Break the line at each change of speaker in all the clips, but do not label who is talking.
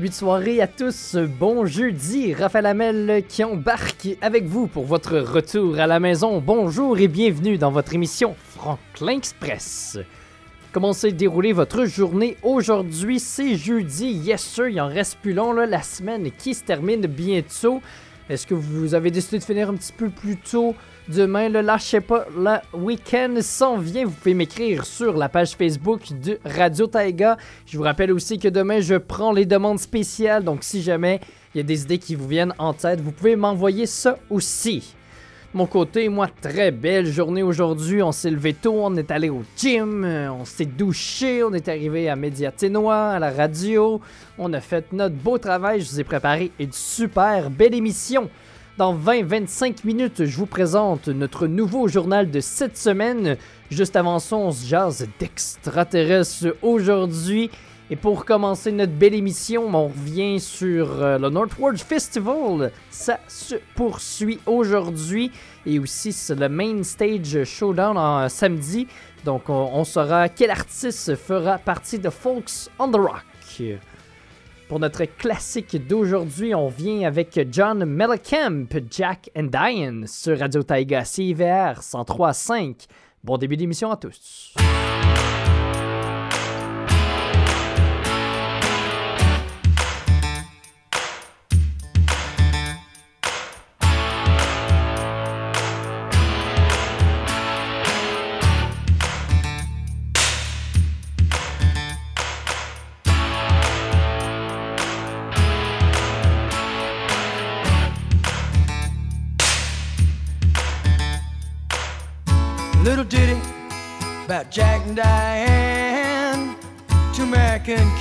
Début soirée à tous, bon jeudi, Raphaël Hamel qui embarque avec vous pour votre retour à la maison. Bonjour et bienvenue dans votre émission Franklin Express. Comment s'est déroulée votre journée aujourd'hui? C'est jeudi, yes sir, il en reste plus long, la semaine qui se termine bientôt. Est-ce que vous avez décidé de finir un petit peu plus tôt? Demain? Le lâchez pas, le week-end s'en vient. Vous pouvez m'écrire sur la page Facebook de Radio Taiga. Je vous rappelle aussi que demain, je prends les demandes spéciales. Donc, si jamais il y a des idées qui vous viennent en tête, vous pouvez m'envoyer ça aussi. Mon côté, moi, très belle journée aujourd'hui. On s'est levé tôt, on est allé au gym, euh, on s'est douché, on est arrivé à Médiaténois, à la radio. On a fait notre beau travail. Je vous ai préparé une super belle émission. Dans 20-25 minutes, je vous présente notre nouveau journal de cette semaine. Juste avant ça, on se d'extraterrestres aujourd'hui. Et pour commencer notre belle émission, on revient sur euh, le Northward Festival. Ça se poursuit aujourd'hui. Et aussi, c'est le Main Stage Showdown en euh, samedi. Donc, on, on saura quel artiste fera partie de Folks on the Rock. Pour notre classique d'aujourd'hui, on vient avec John Mellencamp, Jack and Diane sur Radio Taiga CIVR 103.5. Bon début d'émission à tous.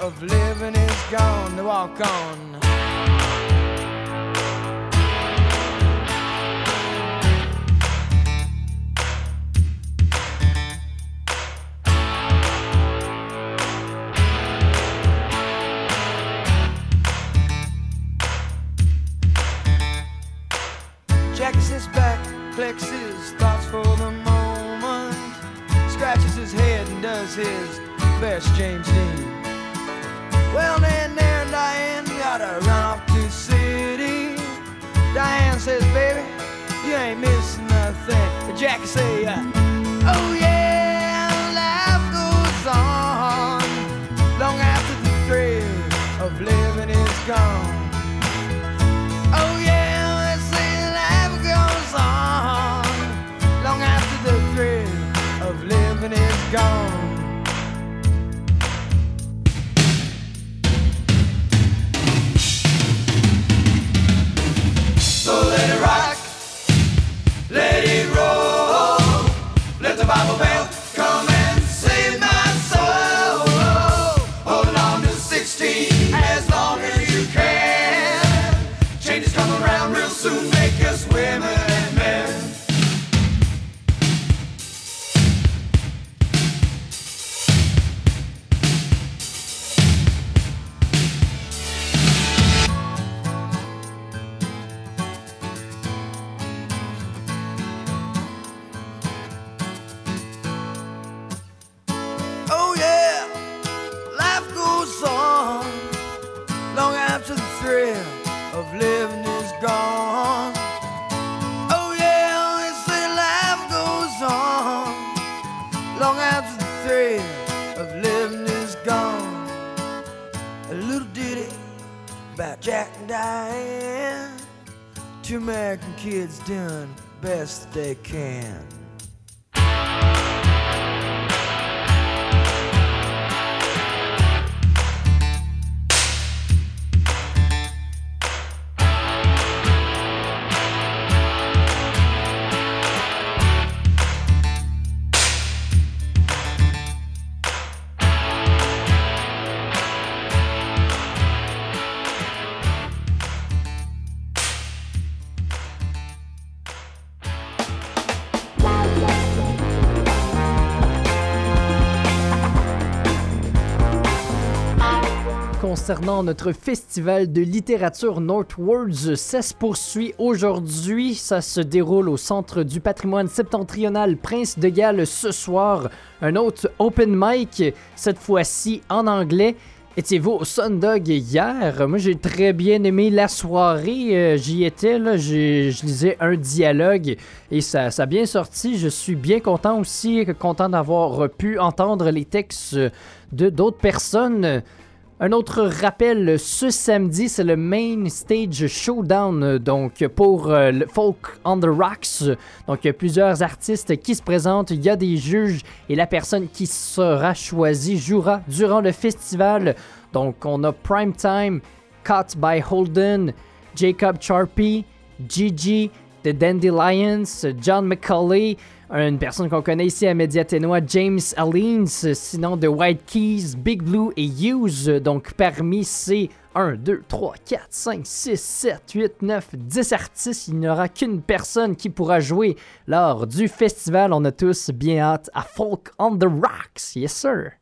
of living is gone. To walk on. Jackie sits back, collects his thoughts for the moment, scratches his head and does his best James Dean. Well, then there, Diane, gotta run off to city. Diane says, baby, you ain't missing nothing. But Jackie say, uh, oh yeah, life goes on long after the thrill of living is gone. Oh yeah, they say life goes on long after the thrill of living is gone. Gone. Oh yeah, they say life goes on long after the thrill of living is gone. A little ditty about Jack and Diane, two American kids doing best they can.
Concernant notre festival de littérature Northwards, ça se poursuit aujourd'hui. Ça se déroule au Centre du patrimoine septentrional Prince de Galles ce soir. Un autre open mic, cette fois-ci en anglais. Étiez-vous au Sundog hier? Moi, j'ai très bien aimé la soirée. Euh, j'y étais, là. Je lisais un dialogue et ça, ça a bien sorti. Je suis bien content aussi, content d'avoir pu entendre les textes de d'autres personnes. Un autre rappel, ce samedi, c'est le Main Stage Showdown, donc pour euh, Folk on the Rocks. Donc, il y a plusieurs artistes qui se présentent, il y a des juges et la personne qui sera choisie jouera durant le festival. Donc, on a Primetime, Caught by Holden, Jacob Charpy, Gigi, The Dandelions, John McCauley une personne qu'on connaît ici à Mediatenois, James Allens, sinon de White Keys, Big Blue et Hughes. Donc parmi ces 1, 2, 3, 4, 5, 6, 7, 8, 9, 10 artistes, il n'y aura qu'une personne qui pourra jouer lors du festival. On a tous bien hâte à Folk on the Rocks. Yes, sir.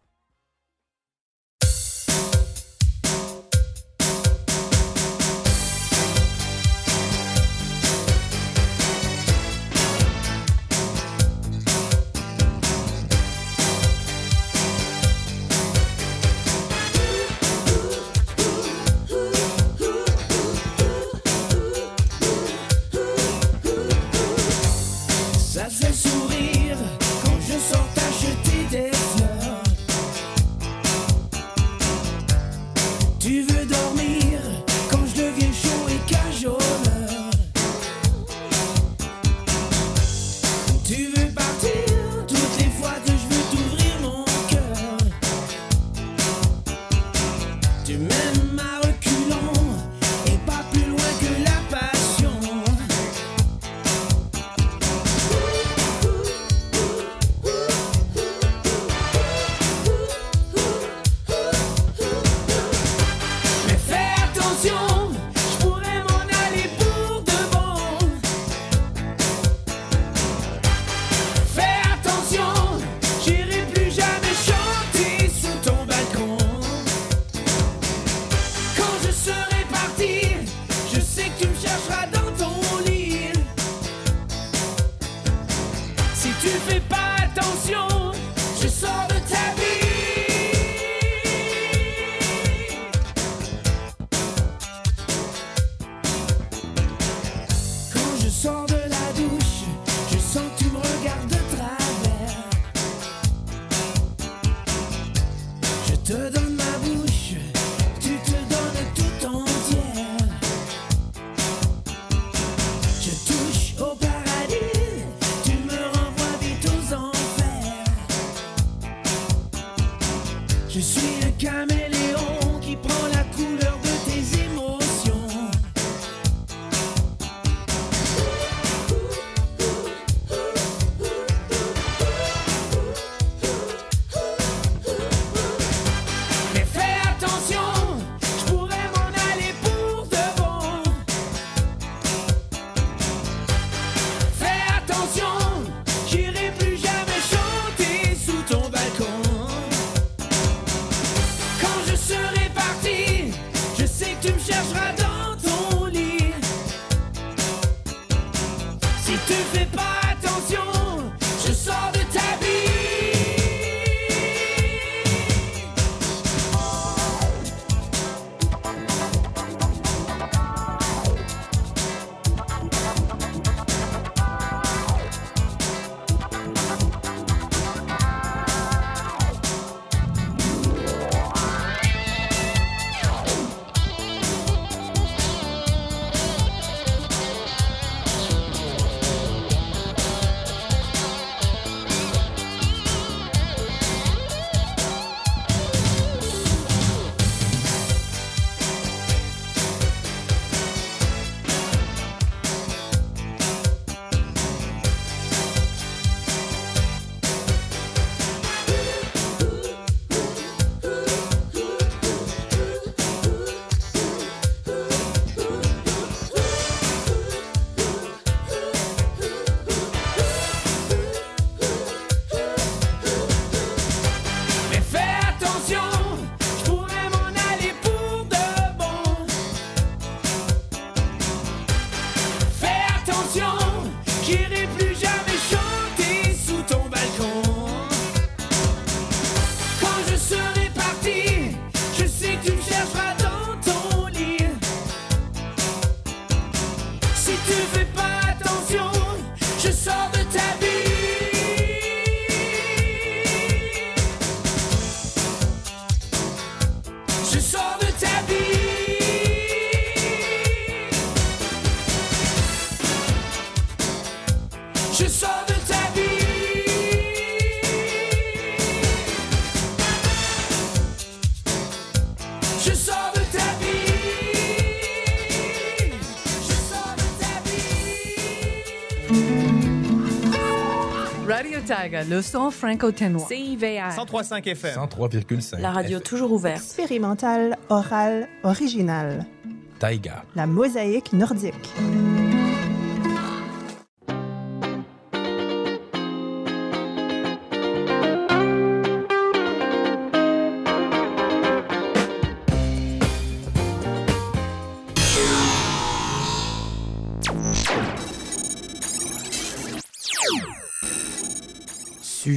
Le son franco-ténois.
CIVR.
103.5 FM.
103,5.
La radio toujours ouverte.
expérimentale, orale, originale.
Taïga.
La mosaïque nordique.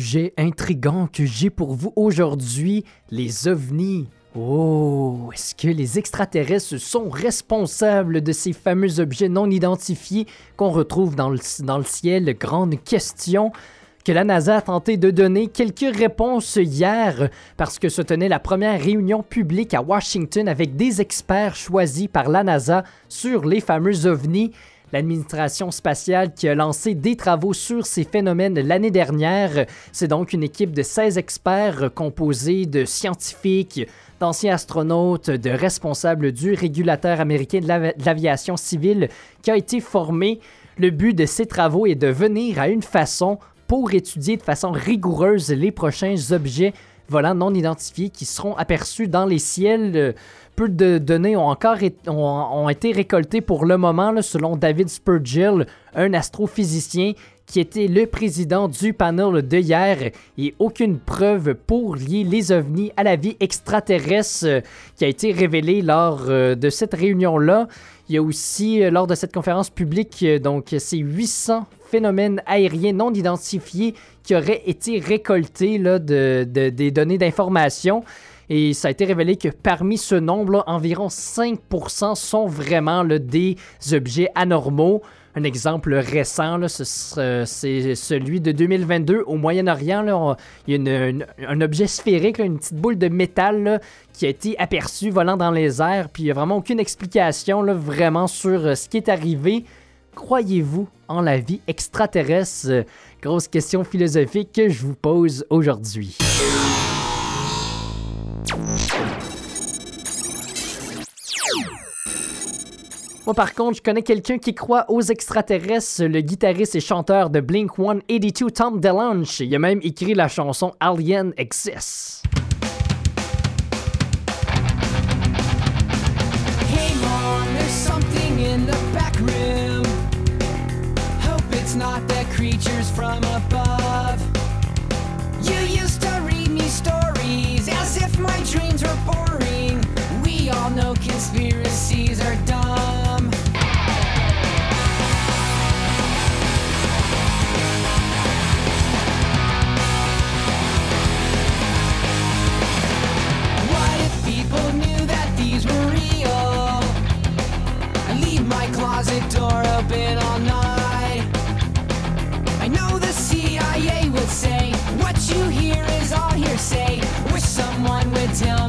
Sujet intrigant que j'ai pour vous aujourd'hui, les ovnis. Oh, est-ce que les extraterrestres sont responsables de ces fameux objets non identifiés qu'on retrouve dans le, dans le ciel? Grande question que la NASA a tenté de donner quelques réponses hier parce que se tenait la première réunion publique à Washington avec des experts choisis par la NASA sur les fameux ovnis. L'administration spatiale qui a lancé des travaux sur ces phénomènes l'année dernière, c'est donc une équipe de 16 experts composée de scientifiques, d'anciens astronautes, de responsables du régulateur américain de l'avi- de l'aviation civile qui a été formée. Le but de ces travaux est de venir à une façon pour étudier de façon rigoureuse les prochains objets volants non identifiés qui seront aperçus dans les ciels. Peu de données ont encore ont, ont été récoltées pour le moment, selon David Spurgill, un astrophysicien qui était le président du panel de hier, et aucune preuve pour lier les ovnis à la vie extraterrestre euh, qui a été révélée lors euh, de cette réunion-là. Il y a aussi, euh, lors de cette conférence publique, donc ces 800 phénomènes aériens non identifiés qui auraient été récoltés de, de- des données d'information. Et ça a été révélé que parmi ce nombre-là, environ 5% sont vraiment des objets anormaux. Un exemple récent, sera- c'est celui de 2022 au Moyen-Orient. Il y a un objet sphérique, une petite boule de métal qui a été aperçue volant dans les airs. Puis il n'y a vraiment aucune explication vraiment sur euh, ce qui est arrivé. Croyez-vous en la vie extraterrestre? Euh, Grosse question philosophique que je vous pose aujourd'hui. Moi, par contre, je connais quelqu'un qui croit aux extraterrestres, le guitariste et chanteur de Blink 182, Tom DeLonge. Il a même écrit la chanson Alien Exists.
Tell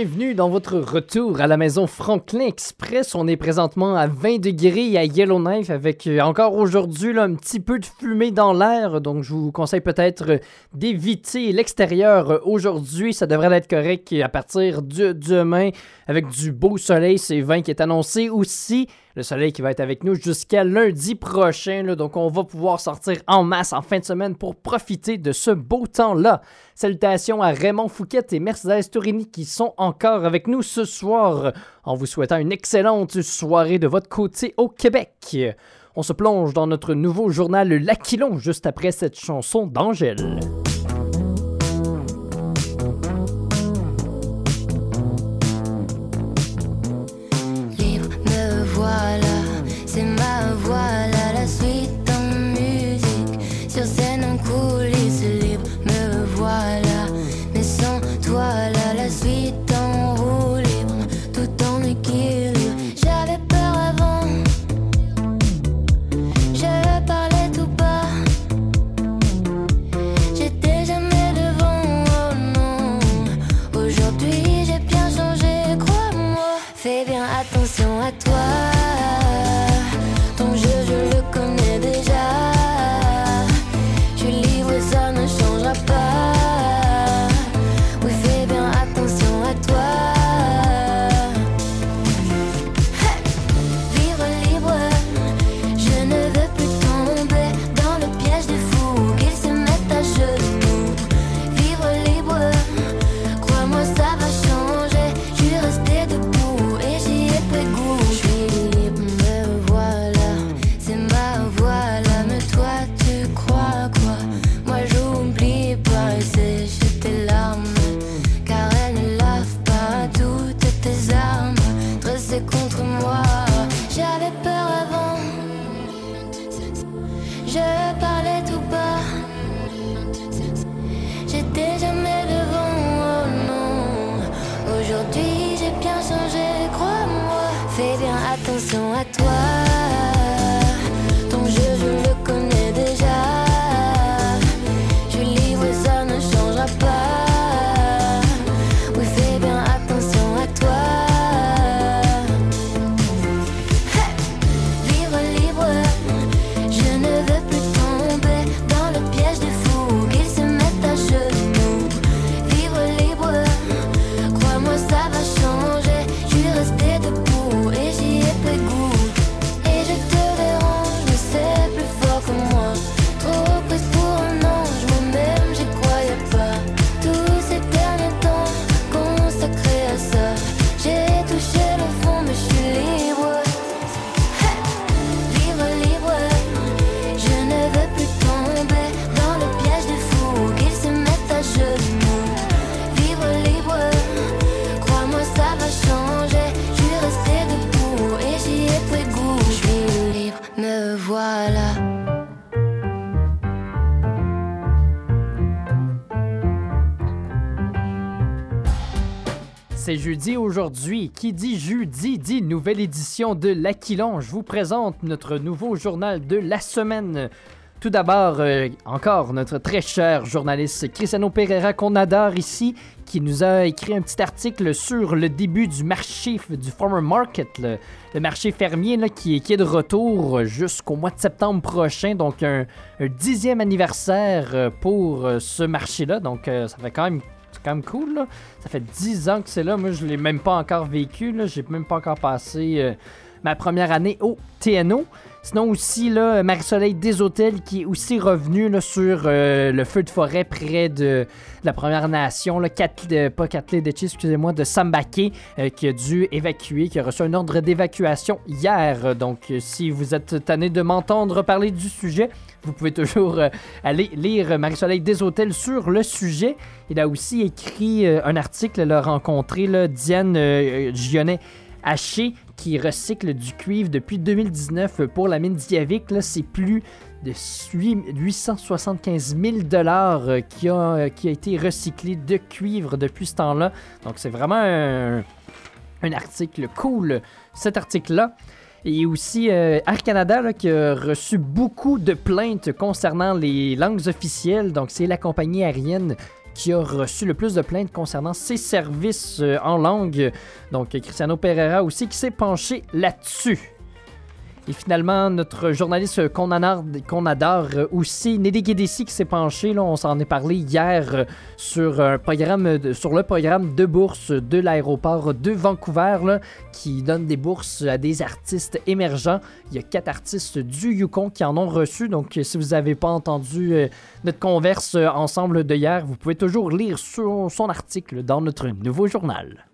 Bienvenue dans votre retour à la maison Franklin Express. On est présentement à 20 degrés à Yellowknife avec euh, encore aujourd'hui un petit peu de fumée dans l'air. Donc je vous conseille peut-être euh, d'éviter l'extérieur euh, aujourd'hui. Ça devrait être correct à partir de demain avec du beau soleil. C'est 20 qui est annoncé aussi. Le soleil qui va être avec nous jusqu'à lundi prochain. donc on va pouvoir sortir en masse en fin de semaine pour profiter de ce beau temps-là. Salutations à Raymond Fouquet et Mercedes Tourini qui sont encore avec nous ce soir en vous souhaitant une excellente soirée de votre côté au Québec. On se plonge dans notre nouveau journal L'Aquilon juste après cette chanson d'Angèle.
Sur scène en
jeudi aujourd'hui. Qui dit jeudi dit nouvelle édition de l'Aquilon. Je vous présente notre nouveau journal de la semaine. Tout d'abord, euh, encore notre très cher journaliste Cristiano Pereira qu'on adore ici, qui nous a écrit un petit article sur le début du marché du Farmer Market, le, marché fermier là, qui, est, de retour jusqu'au mois de septembre prochain. Donc un, dixième anniversaire euh, pour euh, ce marché-là. Donc ça fait quand même c'est quand même cool, là. Ça fait 10 ans que c'est là. Moi, je l'ai même pas encore vécu. J'ai même pas encore passé euh, ma première année au TNO. Sinon aussi, là, Marie-Soleil Deshôtels qui est aussi revenu là, sur euh, le feu de forêt près de, de la Première Nation, de- pas Catley excusez-moi, de Sambake, euh, qui a dû évacuer, qui a reçu un ordre d'évacuation hier. Donc, si vous êtes tanné de m'entendre parler du sujet, vous pouvez toujours euh, aller lire Marie-Soleil Deshôtels sur le sujet. Il a aussi écrit euh, un article, elle a rencontré Diane euh, Gionnet Haché qui recycle du cuivre depuis 2019 pour la mine d'Iavik. C'est plus de 8 875 000 dollars qui a, été recyclé de cuivre depuis ce temps-là. Donc c'est vraiment un article cool, cet article-là. Et aussi euh, Air Canada qui a reçu beaucoup de plaintes concernant les langues officielles. Donc c'est la compagnie aérienne
qui a reçu le plus de plaintes concernant ses services euh, en langue. Donc Cristiano Pereira aussi qui s'est penché là-dessus. Et finalement, notre journaliste qu'on adore aussi, Nelly Guédessi, qui s'est penché, là, on s'en est parlé hier, euh, sur, un programme sur le programme de bourse de l'aéroport de Vancouver, là, qui donne des bourses à des artistes émergents. Il y a quatre artistes du Yukon qui en ont reçu, donc si vous n'avez pas entendu euh, notre converse euh, ensemble de hier, vous pouvez toujours lire son article dans notre nouveau journal.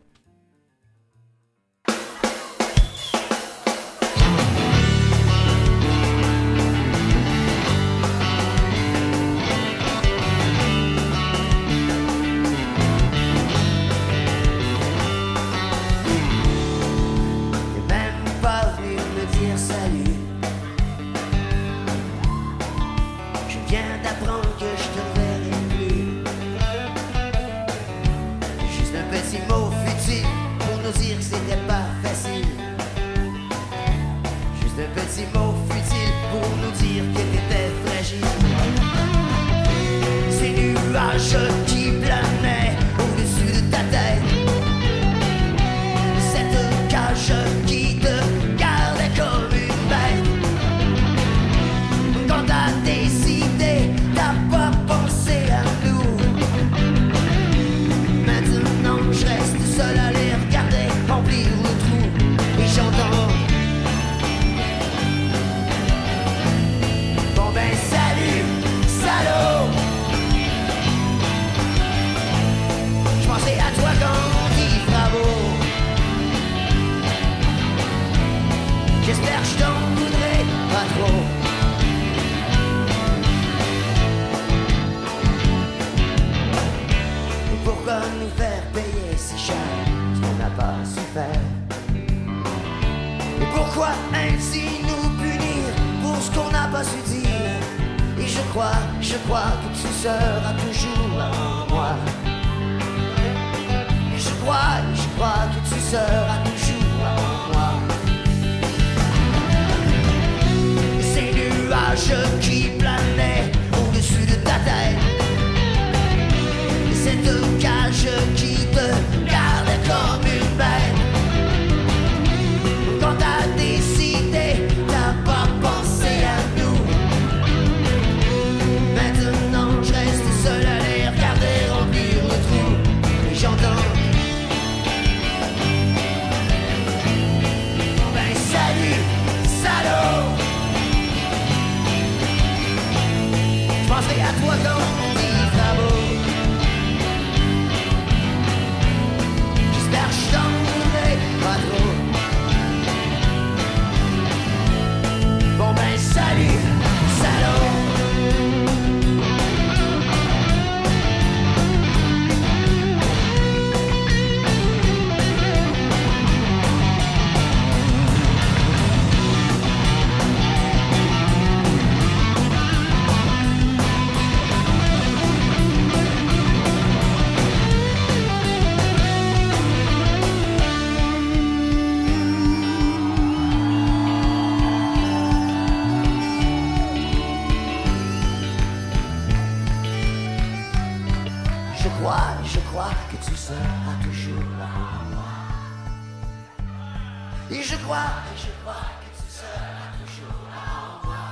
Et je crois, et je crois que tu seras toujours en moi.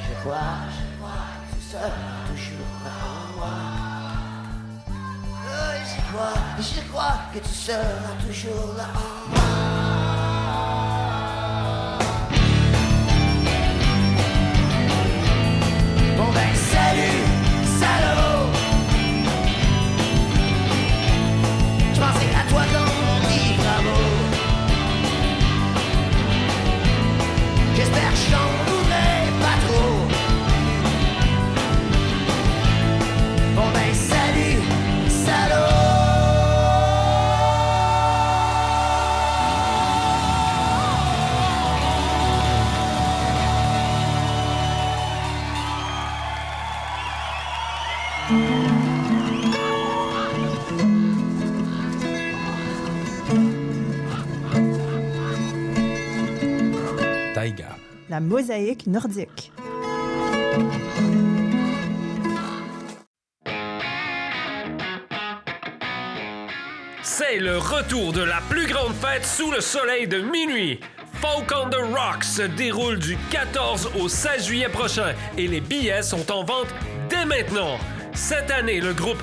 Je crois, je crois que tu seras toujours en moi. Et je crois, et je crois que tu seras toujours là en
moi.
la mosaïque nordique.
C'est le retour de la plus grande fête sous le soleil de minuit. Folk on the Rocks se déroule du 14 au 16 juillet prochain et les billets sont en vente dès maintenant. Cette année, le groupe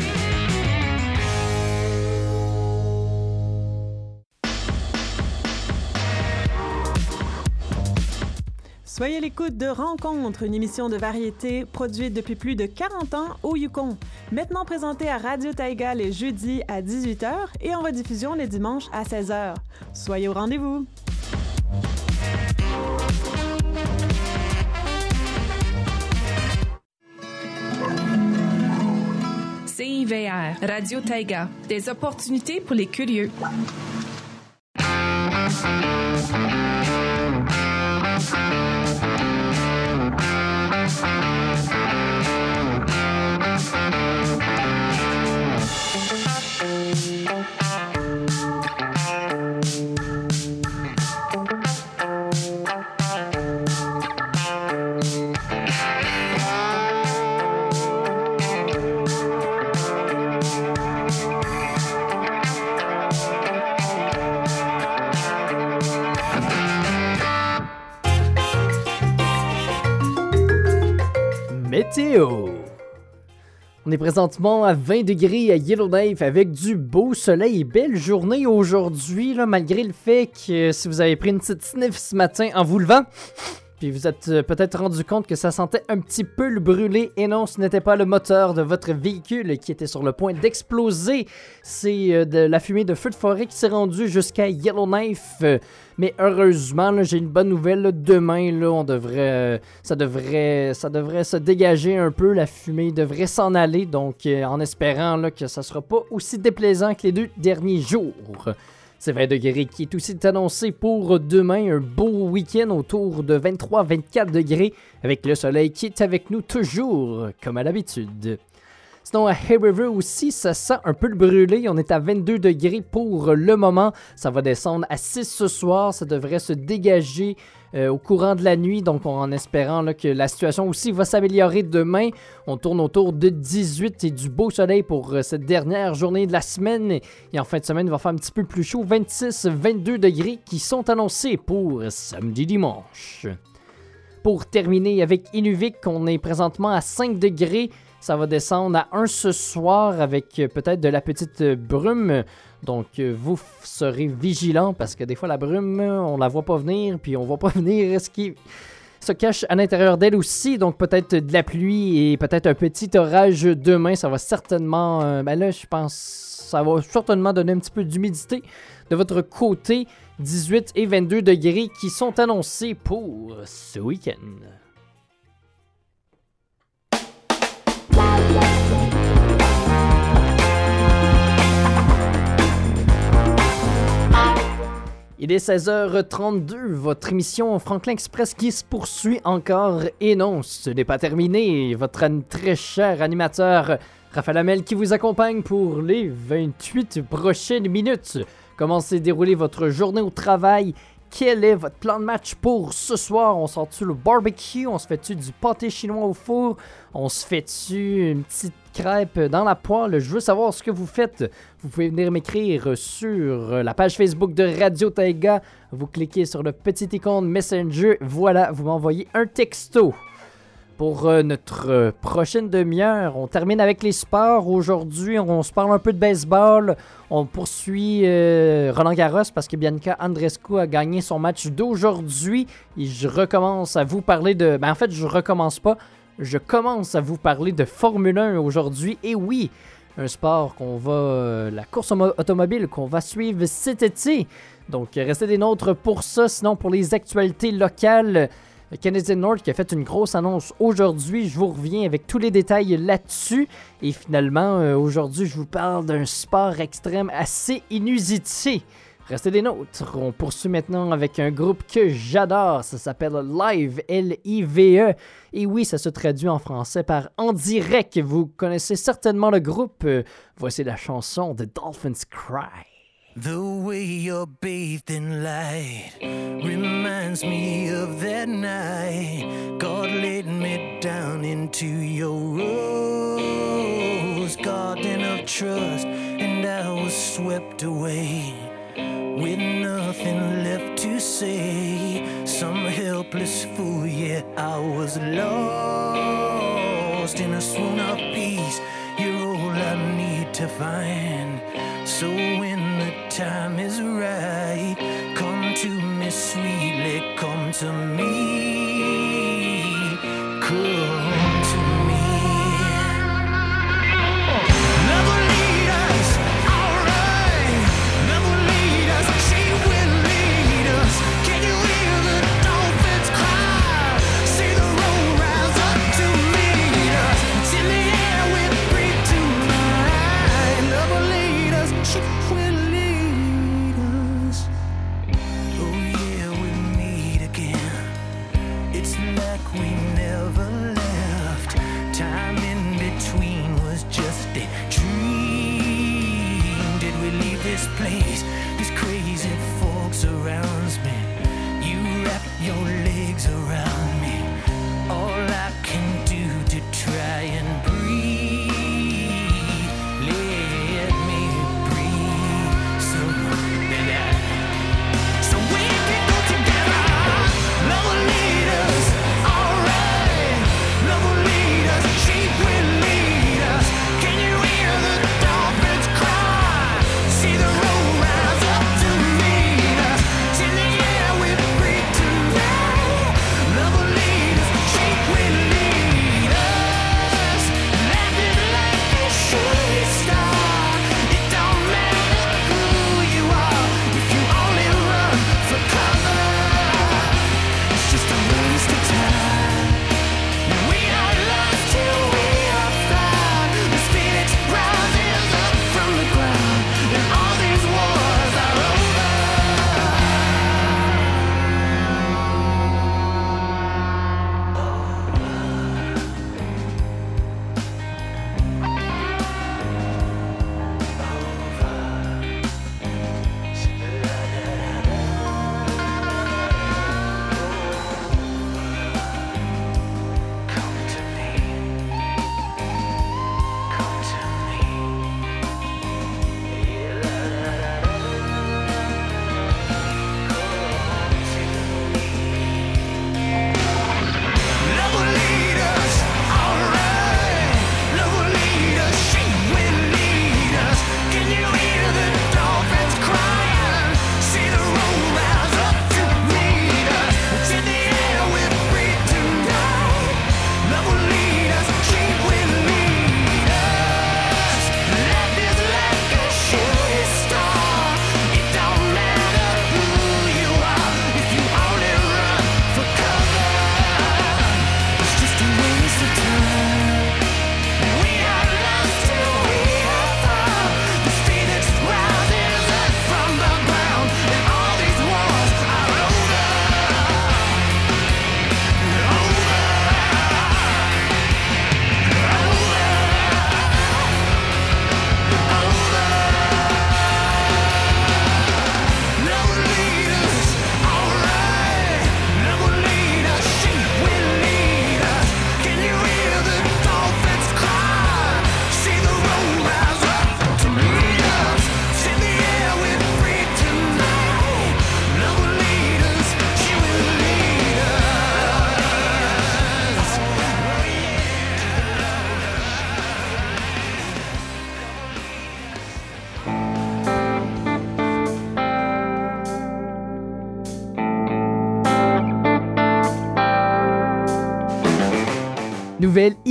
Soyez à l'écoute de Rencontre, une émission de variété produite depuis plus de 40 ans au Yukon. Maintenant présentée à Radio Taïga les jeudis à 18h et en rediffusion les dimanches à 16h. Soyez au rendez-vous!
CIVR, Radio Taïga, des opportunités pour les curieux.
Meteu! On est présentement à 20 degrés à Yellowknife avec du beau soleil et belle journée aujourd'hui, malgré le fait que si vous avez pris une petite sniff ce matin en vous levant, puis vous êtes euh, peut-être rendu compte que ça sentait un petit peu le brûler. Et non, ce n'était pas le moteur de votre véhicule qui était sur le point d'exploser. C'est euh, de la fumée de feu de forêt qui s'est rendue jusqu'à Yellowknife. Mais heureusement, j'ai une bonne nouvelle. Demain, là, on devrait, euh, ça devrait, ça devrait se dégager un peu. La fumée devrait s'en aller. Donc, en espérant que ça sera pas aussi déplaisant que les deux derniers jours. C'est 20 degrés qui est aussi annoncé pour demain. Un beau week-end autour de 23-24 degrés avec le soleil qui est avec nous toujours, comme à l'habitude. Sinon, à Hay River aussi, ça sent un peu le brûlé. On est à 22 degrés pour le moment. Ça va descendre à 6 ce soir. Ça devrait se dégager euh, au courant de la nuit. Donc, on- en espérant que la situation aussi va s'améliorer demain. On tourne autour de 18 et du beau soleil pour euh, cette dernière journée de la semaine. Et en fin de semaine, il va faire un petit peu plus chaud. 26-22 degrés qui sont annoncés pour samedi-dimanche. Pour terminer avec Inuvik, on est présentement à 5 degrés. Ça va descendre à 1 ce soir avec euh, peut-être de la petite euh, brume. Donc, euh, vous serez vigilants parce que des fois, la brume, on la voit pas venir, puis on voit pas venir ce qui se cache à l'intérieur d'elle aussi. Donc, peut-être de la pluie et peut-être un petit orage demain. Ça va certainement. ben là, je pense. Ça va certainement donner un petit peu d'humidité de votre côté. 18 et 22 degrés qui sont annoncés pour ce week-end. Il est 16h32, votre émission Franklin Express qui se poursuit encore et non, ce n'est pas terminé. Votre très cher animateur Raphaël Hamel qui vous accompagne pour les 28 prochaines minutes. Comment s'est déroulée votre journée au travail? Quel est votre plan de match pour ce soir? On sort-tu le barbecue? On se fait-tu du pâté chinois au four? On se fait-tu une petite crêpe dans la poêle? Je veux savoir ce que vous faites. Vous pouvez venir m'écrire sur la page Facebook de Radio Taiga. Vous cliquez sur le petit icône Messenger. Voilà, vous m'envoyez un texto. Pour euh, notre euh, prochaine demi-heure, on termine avec les sports. Aujourd'hui, on se parle un peu de baseball. On poursuit euh, Roland Garros parce que Bianca Andrescu a gagné son match d'aujourd'hui. Et je recommence à vous parler de... Ben, en fait, je recommence pas. Je commence à vous parler de Formule 1 aujourd'hui. Et oui, un sport qu'on va... la course automobile qu'on va suivre cet été. Donc, restez des nôtres pour ça. Sinon, pour les actualités locales... Le Canadian North qui a fait une grosse annonce aujourd'hui. Je vous reviens avec tous les détails là-dessus. Et finalement, euh, aujourd'hui, je vous parle d'un sport extrême assez inusité. Restez des nôtres. On poursuit maintenant avec un groupe que j'adore. Ça s'appelle Live, L-I-V-E. Et oui, ça se traduit en français par En direct. Vous connaissez certainement le groupe. Euh, Voici la chanson The Dolphins Cry.
The way you're bathed in light reminds me of that night God laid me down into your rose garden of trust, and I was swept away with nothing left to say. Some helpless fool, yeah, I was lost in a swoon of peace. You're all I need to find. So when time is right, come to me sweetly, come to me,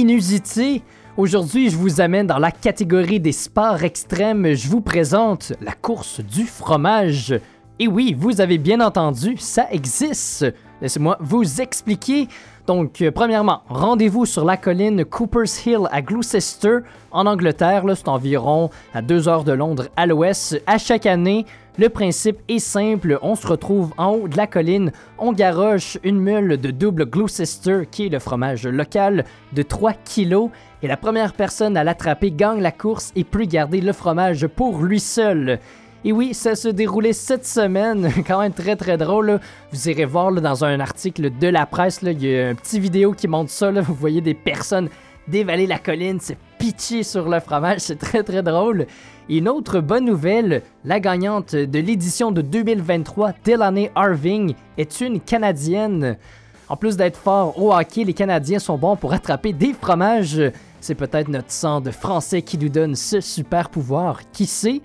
Inusitée. Aujourd'hui, je vous amène dans la catégorie des sports extrêmes. Je vous présente la course du fromage. Et oui, vous avez bien entendu, ça existe. Laissez-moi vous expliquer. Donc, euh, premièrement, rendez-vous sur la colline Cooper's Hill à Gloucester, en Angleterre. C'est environ à deux heures de Londres à l'ouest. À chaque année, Le principe est simple, on se retrouve en haut de la colline, on garoche une mule de double Gloucester, qui est le fromage local, de 3 kilos, et la première personne à l'attraper gagne la course et peut garder le fromage pour lui seul. Et oui, ça se déroulait cette semaine, quand même très très drôle. Vous irez voir dans un article de la presse, il y a une petite vidéo qui montre ça. Vous voyez des personnes dévaler la colline, se pitcher sur le fromage, c'est très très drôle. Et une autre bonne nouvelle, la gagnante de l'édition de 2023, Delaney Harving, est une Canadienne. En plus d'être fort au hockey, les Canadiens sont bons pour attraper des fromages. C'est peut-être notre sang de français qui nous donne ce super pouvoir, qui sait?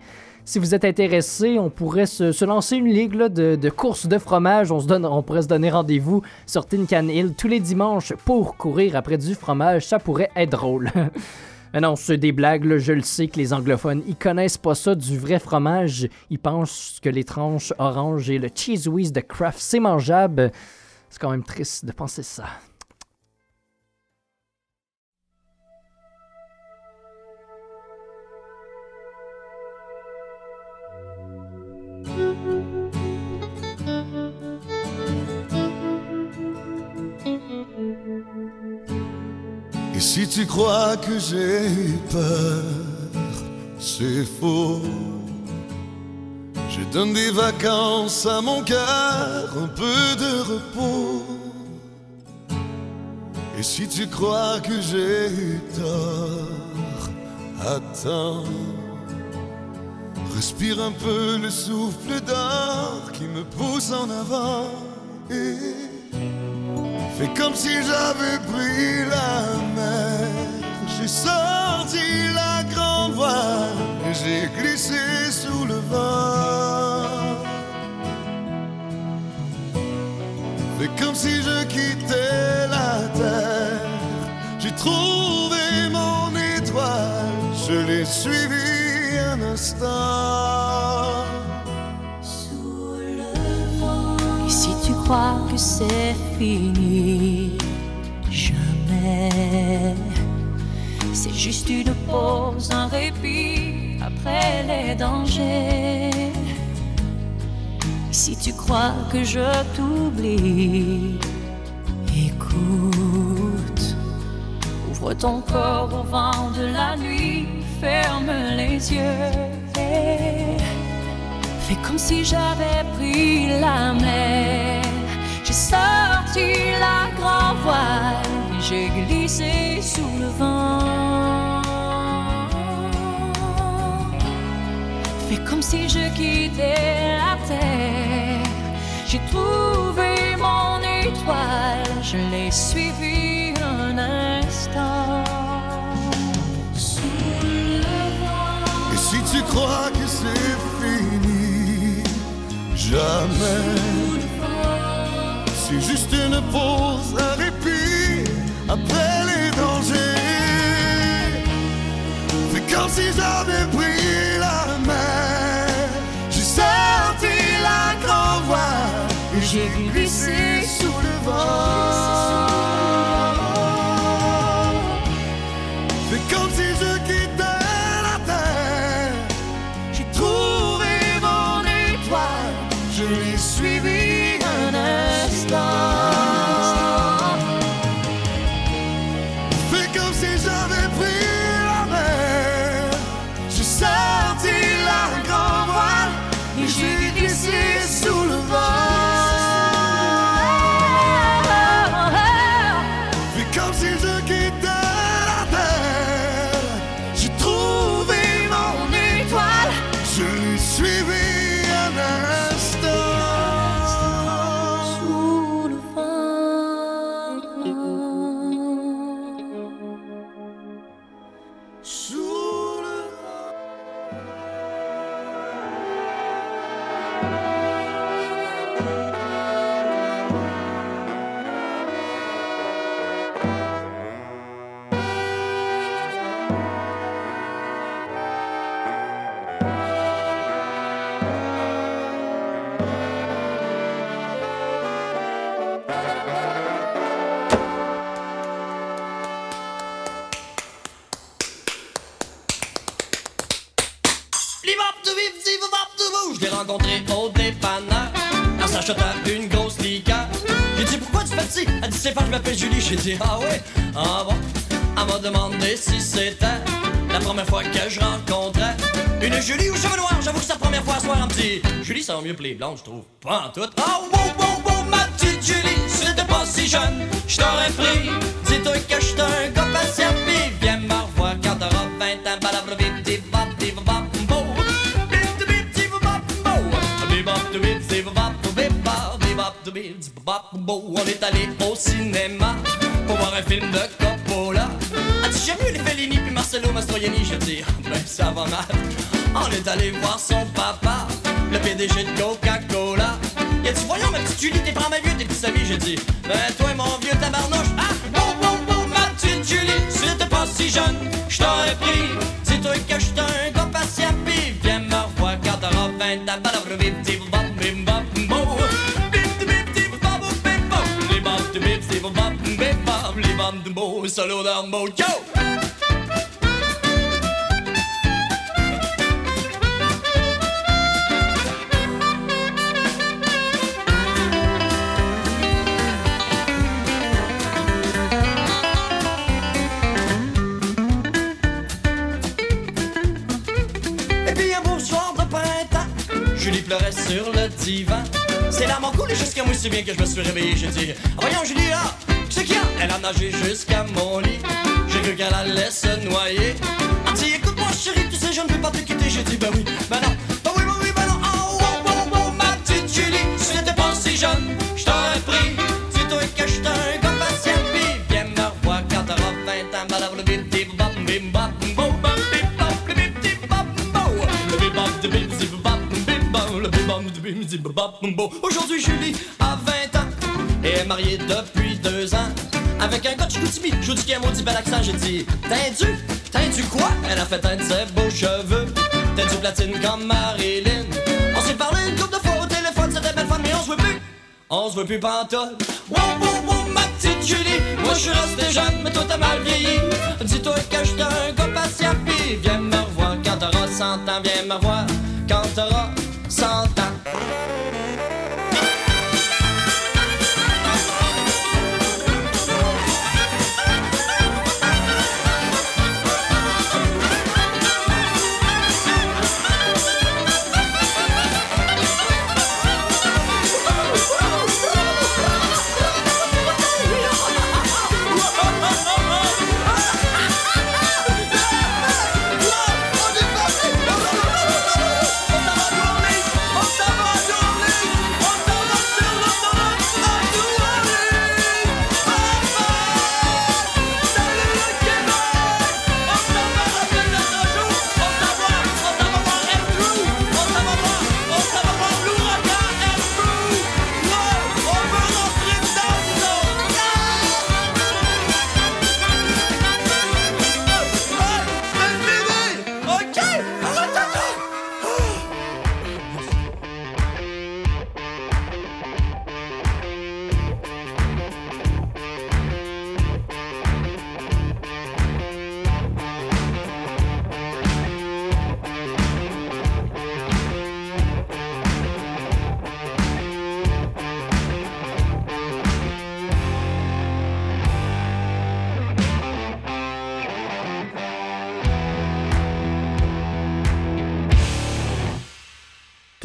Si vous êtes intéressé, on pourrait se, lancer une ligue de, courses de fromage. On, se donne, on pourrait se donner rendez-vous sur Tin Can Hill tous les dimanches pour courir après du fromage. Ça pourrait être drôle. Mais non, c'est des blagues, je le sais que les anglophones, ils connaissent pas ça du vrai fromage. Ils pensent que les tranches orange et le cheese whiz de Kraft, c'est mangeable. C'est quand même triste de penser ça.
Et si tu crois que j'ai eu peur, c'est faux. Je donne des vacances à mon cœur, un peu de repos. Et si tu crois que j'ai eu tort, attends. Respire un peu le souffle d'or qui me pousse en avant. Et Fais comme si j'avais pris la mer. J'ai sorti la grande voile et j'ai glissé sous le vent. Fais comme si je quittais la terre. J'ai trouvé mon étoile, je l'ai suivi un instant.
Crois que c'est fini, jamais. C'est juste une pause, un répit après les dangers. Si tu crois que je t'oublie, écoute. Ouvre ton corps au vent de la nuit, ferme les yeux. et Fais comme si j'avais pris la mer. Sorti la grand voile j'ai glissé sous le vent. Fais comme si je quittais la terre. J'ai trouvé mon étoile, je l'ai suivi un instant. Sous le.
Et si tu crois que c'est fini, jamais. C'est juste une pause, un répit après les dangers. C'est comme si j'avais pris la mer. J'ai sorti la grande voile et j'ai glissé sous le vent.
Dit ah ouais, ah bon. Elle m'a demandé si c'était la première fois que je rencontrais une Julie aux cheveux noirs. J'avoue que c'est la première fois à soir un petit. Julie, ça va mieux que les blondes, je trouve. Pas en tout. Ah wow, wow, wow, ma petite Julie, si t'étais pas si jeune, je t'aurais pris. Dis-toi que j'étais un gars patient, pis viens me revoir quand t'auras 20 ans. Balabla, bip. Bip, bip. Bip. On est allé au cinéma pour voir un film de Coppola. As-tu jamais vu les Fellini puis Marcelo Mastroianni? Je dis, ben ça va mal. On est allé voir son papa, le PDG de Coca-Cola. Il a dit, voyons ma petite Julie, t'es prends ma vieux, tes petits amis. J'ai dit, ben toi mon vieux tabarnouche, ah, bon, bon, bon, ma petite Julie, si t'étais pas si jeune, je t'aurais pris. Dis-toi que j'étais un gars patient, pis viens me revoir quand t'auras 20 ans. Balabra, soir de printemps, Julie pleurait sur le divan. C'est là mon coulé jusqu'à moi si bien que je me suis réveillé. J'ai dit, voyons Julie Elle a nagé jusqu'à mon lit. J'ai cru qu'elle allait se noyer. Elle écoute-moi chérie, tu sais, je ne veux pas te quitter. J'ai dit, ben oui, ben non, ben oui, ben oui, ben non. Oh, oh, oh, oh, ma petite Julie, si t'étais pas si jeune, je t'aurais pris. Dis-toi que j'étais un gars patient, pis viens me revoir quand t'auras 20 ans. Bop, bim, bip, bop, de bip, zip, bop, bo. Aujourd'hui, Julie a 20 ans et est mariée depuis deux ans. Avec un gars de Chicoutimi, je dis qu'il a un maudit bel accent, j'ai dit T'as du, t'as du quoi? Elle a fait teindre ses beaux cheveux. T'as du platine comme Marilyn. On s'est parlé une couple de fois au téléphone, c'était belle fun, mais on se voit plus. On se voit plus pantoute. Wow, wow, wow, ma petite Julie. Moi je suis resté jeune, mais toi t'as mal vieilli. Dis-toi que j'étais un gars patient, pis viens me revoir. Quand t'auras 100 ans Viens me revoir. Quand t'auras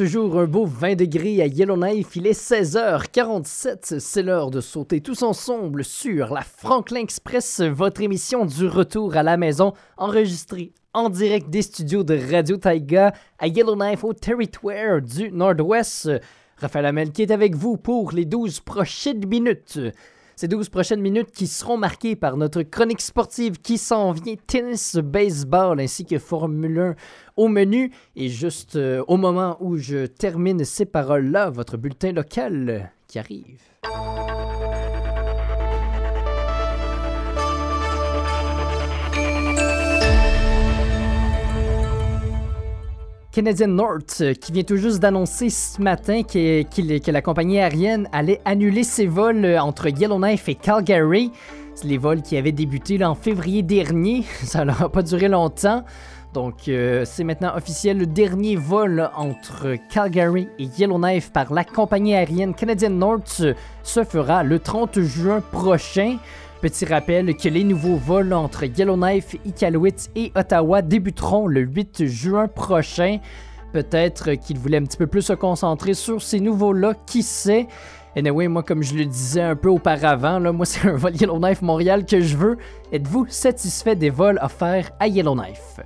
Toujours un beau 20 degrés à Yellowknife, il est 16h47, c'est l'heure de sauter tous ensemble sur la Franklin Express, votre émission du retour à la maison, enregistrée en direct des studios de Radio Taiga à Yellowknife au territoire du Nord-Ouest. Raphaël Amel qui est avec vous pour les 12 prochaines minutes. Ces 12 prochaines minutes qui seront marquées par notre chronique sportive qui s'en vient, tennis, baseball ainsi que Formule 1 au menu. Et juste euh, au moment où je termine ces paroles-là, votre bulletin local qui arrive. Canadian North, euh, qui vient tout juste d'annoncer ce matin que, la compagnie aérienne allait annuler ses vols euh, entre Yellowknife et Calgary. Les vols qui avaient débuté là, en février dernier. Ça n'aura pas duré longtemps. Donc, euh, c'est maintenant officiel. Le dernier vol entre Calgary et Yellowknife par la compagnie aérienne Canadian North se fera le 30 juin prochain. Petit rappel que les nouveaux vols entre Yellowknife, Iqaluit et Ottawa débuteront le 8 juin prochain. Peut-être qu'il voulait un petit peu plus se concentrer sur ces nouveaux-là, qui sait? Anyway, moi, comme je le disais un peu auparavant, là, moi, c'est un vol Yellowknife Montréal que je veux. Êtes-vous satisfait des vols offerts à Yellowknife?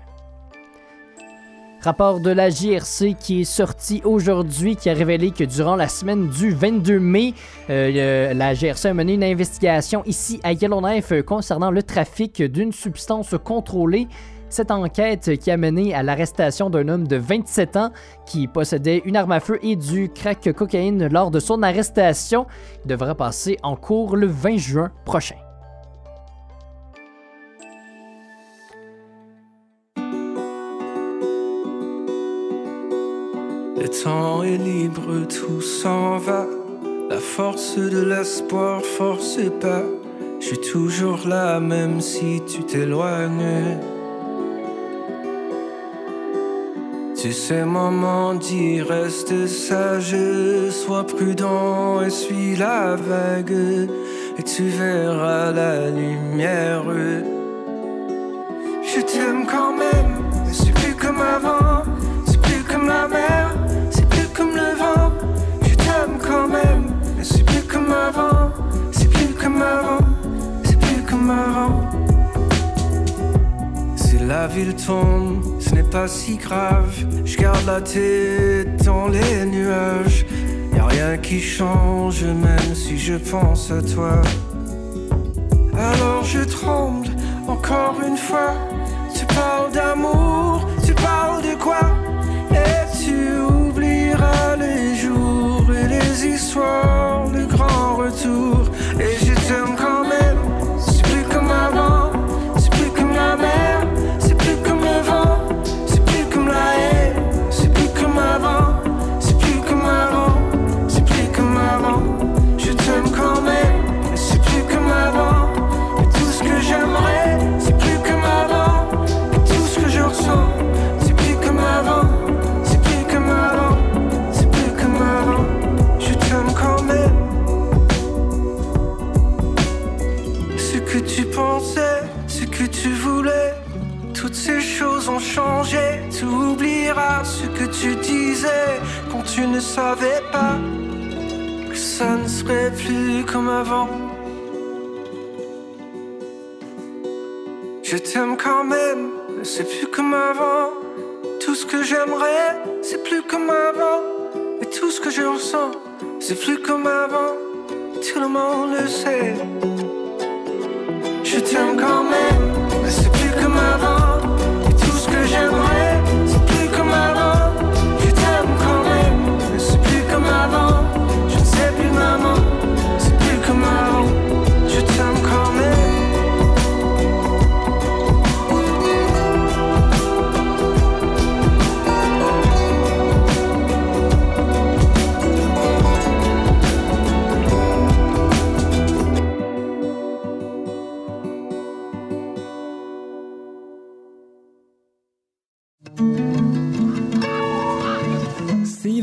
Rapport de la JRC qui est sorti aujourd'hui qui a révélé que durant la semaine du 22 mai, euh, le- la GRC a mené une investigation ici à Yellowknife euh, concernant le trafic d'une substance contrôlée. Cette enquête qui a mené à l'arrestation d'un homme de 27 ans qui possédait une arme à feu et du crack cocaïne lors de son arrestation devra passer en cours le 20 juin prochain.
Temps est libre, tout s'en va. La force de l'espoir force pas. Je suis toujours là, même si tu t'éloignes. Tu sais, maman dit reste sage, sois prudent et suis la vague, et tu verras la lumière. Je t'aime quand même, mais c'est plus comme avant, c'est plus comme la mer, Je t'aime quand même, mais c'est plus comme avant, c'est plus comme avant, c'est plus comme avant. Si la ville tombe, ce n'est pas si grave. Je garde la tête dans les nuages. Y a rien qui change, même si je pense à toi. Alors je tremble encore une fois. Tu parles d'amour, tu parles de quoi? Et les jours et les histoires, le grand retour. Et je t'aime tu ne savais pas que ça ne serait plus comme avant. Je t'aime quand même, mais c'est plus comme avant. Tout ce que j'aimerais, c'est plus comme avant. Et tout ce que je ressens, c'est plus comme avant. Tout le monde le sait. Je t'aime quand même, mais c'est plus comme avant.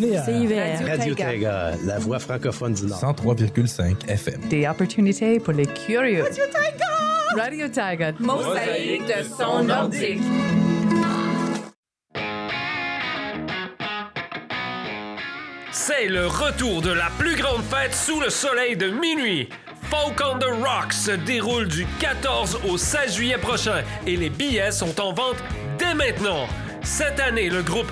CIVR.
CIVR.
Radio Taiga, la voix francophone du Nord.
103,5 FM.
Des opportunités pour les curieux. Radio Taiga! Radio Taiga. Mosaïque de son nordique.
C'est le retour de la plus grande fête sous le soleil de minuit. Folk on the Rocks se déroule du 14 au 16 juillet prochain et les billets sont en vente dès maintenant. Cette année, le groupe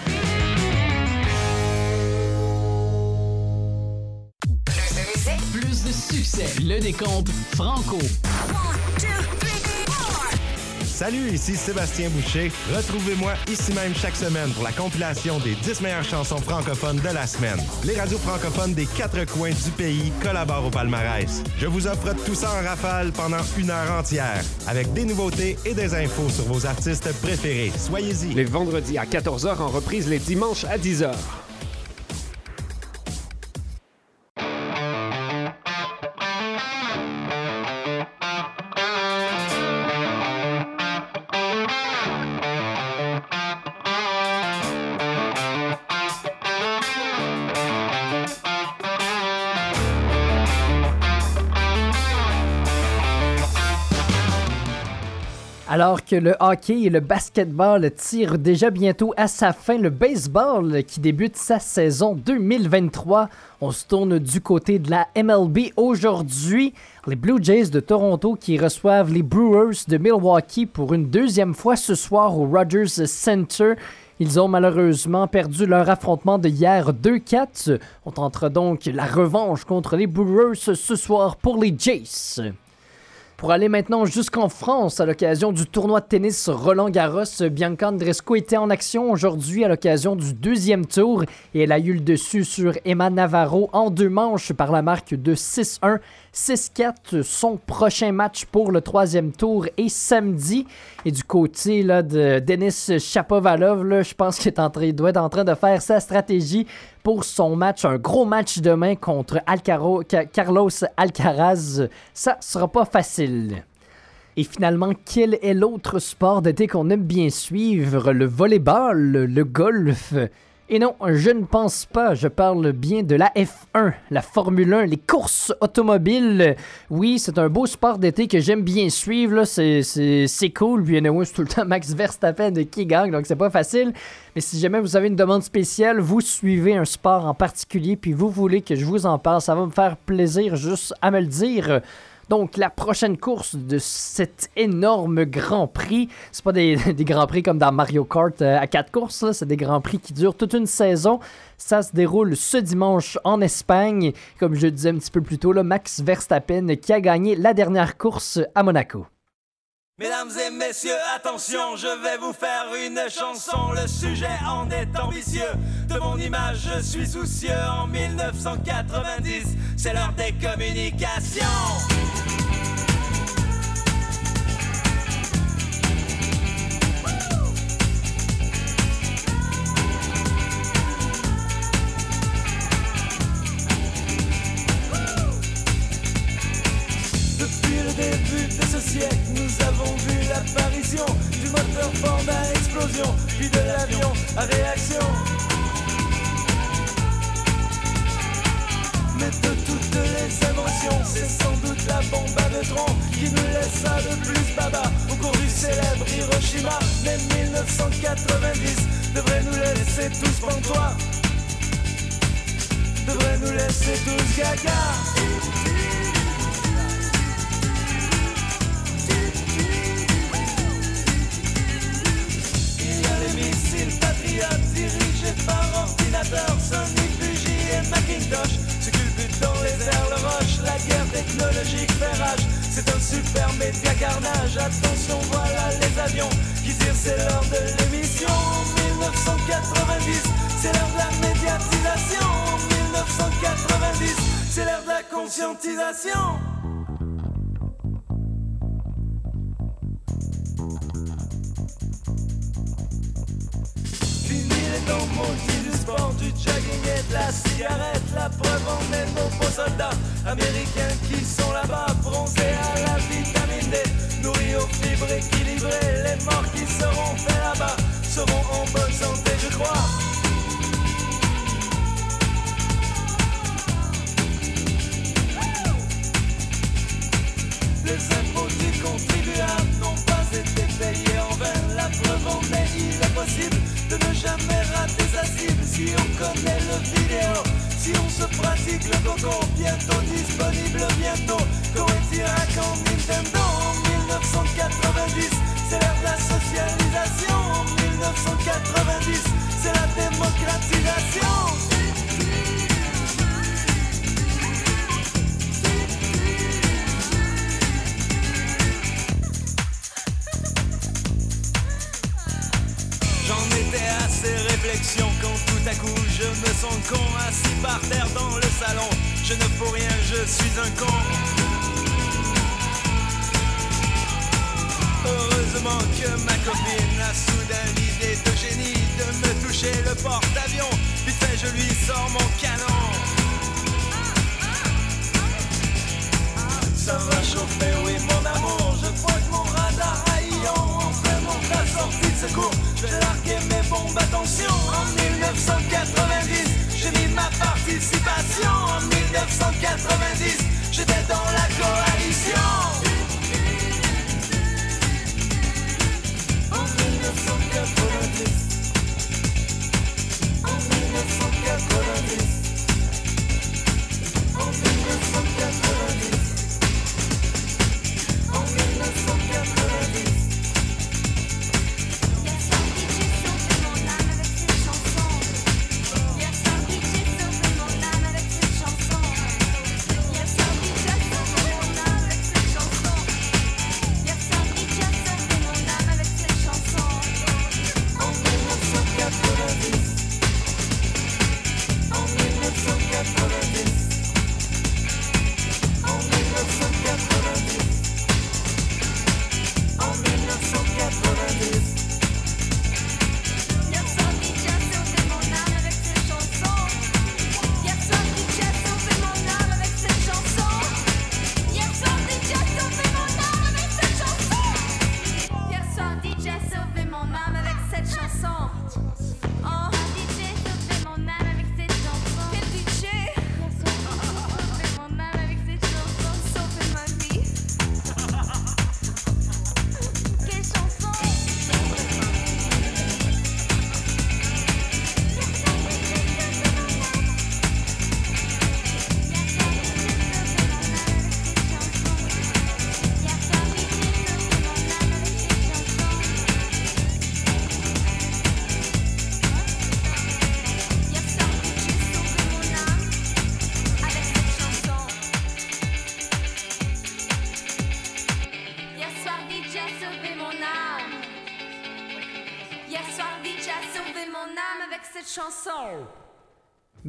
de succès. Le décompte franco.
Salut, ici Sébastien Boucher. Retrouvez-moi ici même chaque semaine pour la compilation des 10 meilleures chansons francophones de la semaine. Les radios francophones des quatre coins du pays collaborent au palmarès. Je vous offre tout ça en rafale pendant une heure entière, avec des nouveautés et des infos sur vos artistes préférés. Soyez-y.
Les vendredis à 14h en reprise les dimanches à 10h.
Alors que le hockey et le basketball tirent déjà bientôt à sa fin, le baseball qui débute sa saison 2023, on se tourne du côté de la MLB aujourd'hui. Les Blue Jays de Toronto qui reçoivent les Brewers de Milwaukee pour une deuxième fois ce soir au Rogers Center. Ils ont malheureusement perdu leur affrontement de hier 2-4. On tentera donc la revanche contre les Brewers ce soir pour les Jays. Pour aller maintenant jusqu'en France à l'occasion du tournoi de tennis Roland Garros, Bianca Andreescu était en action aujourd'hui à l'occasion du deuxième tour et elle a eu le dessus sur Emma Navarro en deux manches par la marque de 6-1. 6-4, son prochain match pour le troisième tour est samedi. Et du côté là, de Denis Chapovalov, je pense qu'il est doit être en train de faire sa stratégie pour son match, un gros match demain contre Carlos Alcaraz. Ça sera pas facile. Et finalement, quel est l'autre sport d'été qu'on aime bien suivre? Le volleyball, le golf. Et non, je ne pense pas. Je parle bien de la F1, la Formule 1, les courses automobiles. Oui, c'est un beau sport d'été que j'aime bien suivre. c'est cool. Puis, anyway, c'est tout le temps Max Verstappen qui gagne, donc c'est pas facile. Mais si jamais vous avez une demande spéciale, vous suivez un sport en particulier, puis vous voulez que je vous en parle, ça va me faire plaisir juste à me le dire. Donc, la prochaine course de cet énorme Grand Prix, c'est pas des, Grands Prix comme dans Mario Kart euh, à quatre courses, c'est des Grands Prix qui durent toute une saison. Ça se déroule ce dimanche en Espagne. Comme je le disais un petit peu plus tôt, là, Max Verstappen qui a gagné la dernière course à Monaco.
Mesdames et messieurs, attention, je vais vous faire une chanson. Le sujet en est ambitieux. De mon image, je suis soucieux. En 1990, c'est l'heure des communications. Crescendo 1990, célèbre la socialisation 1990, c'est la démocratisation J'en étais à ces réflexions quand
tout à coup je me sens con assis par terre dans le salon. Je ne peux rien, je suis un con. Que ma copine a soudain l'idée de génie de me toucher le porte-avions. Vite fait, je lui sors mon canon. Ça va chauffer, oui, mon amour. Je pointe mon radar haillant. Enfin, mon la sortie de secours. Je vais larguer mes bombes, attention. En 1990, j'ai mis ma participation. En 1990, j'étais dans la coalition. En 1990 En 1990 En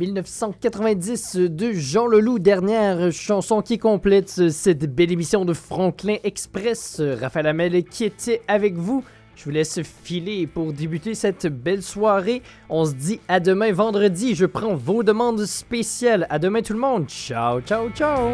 1990 de Jean Leloup, dernière chanson qui complète cette belle émission de Franklin Express. Raphaël Hamel qui était avec vous. Je vous laisse filer pour débuter cette belle soirée. On se dit à demain vendredi. Je prends vos demandes spéciales. À demain tout le monde. Ciao, ciao, ciao.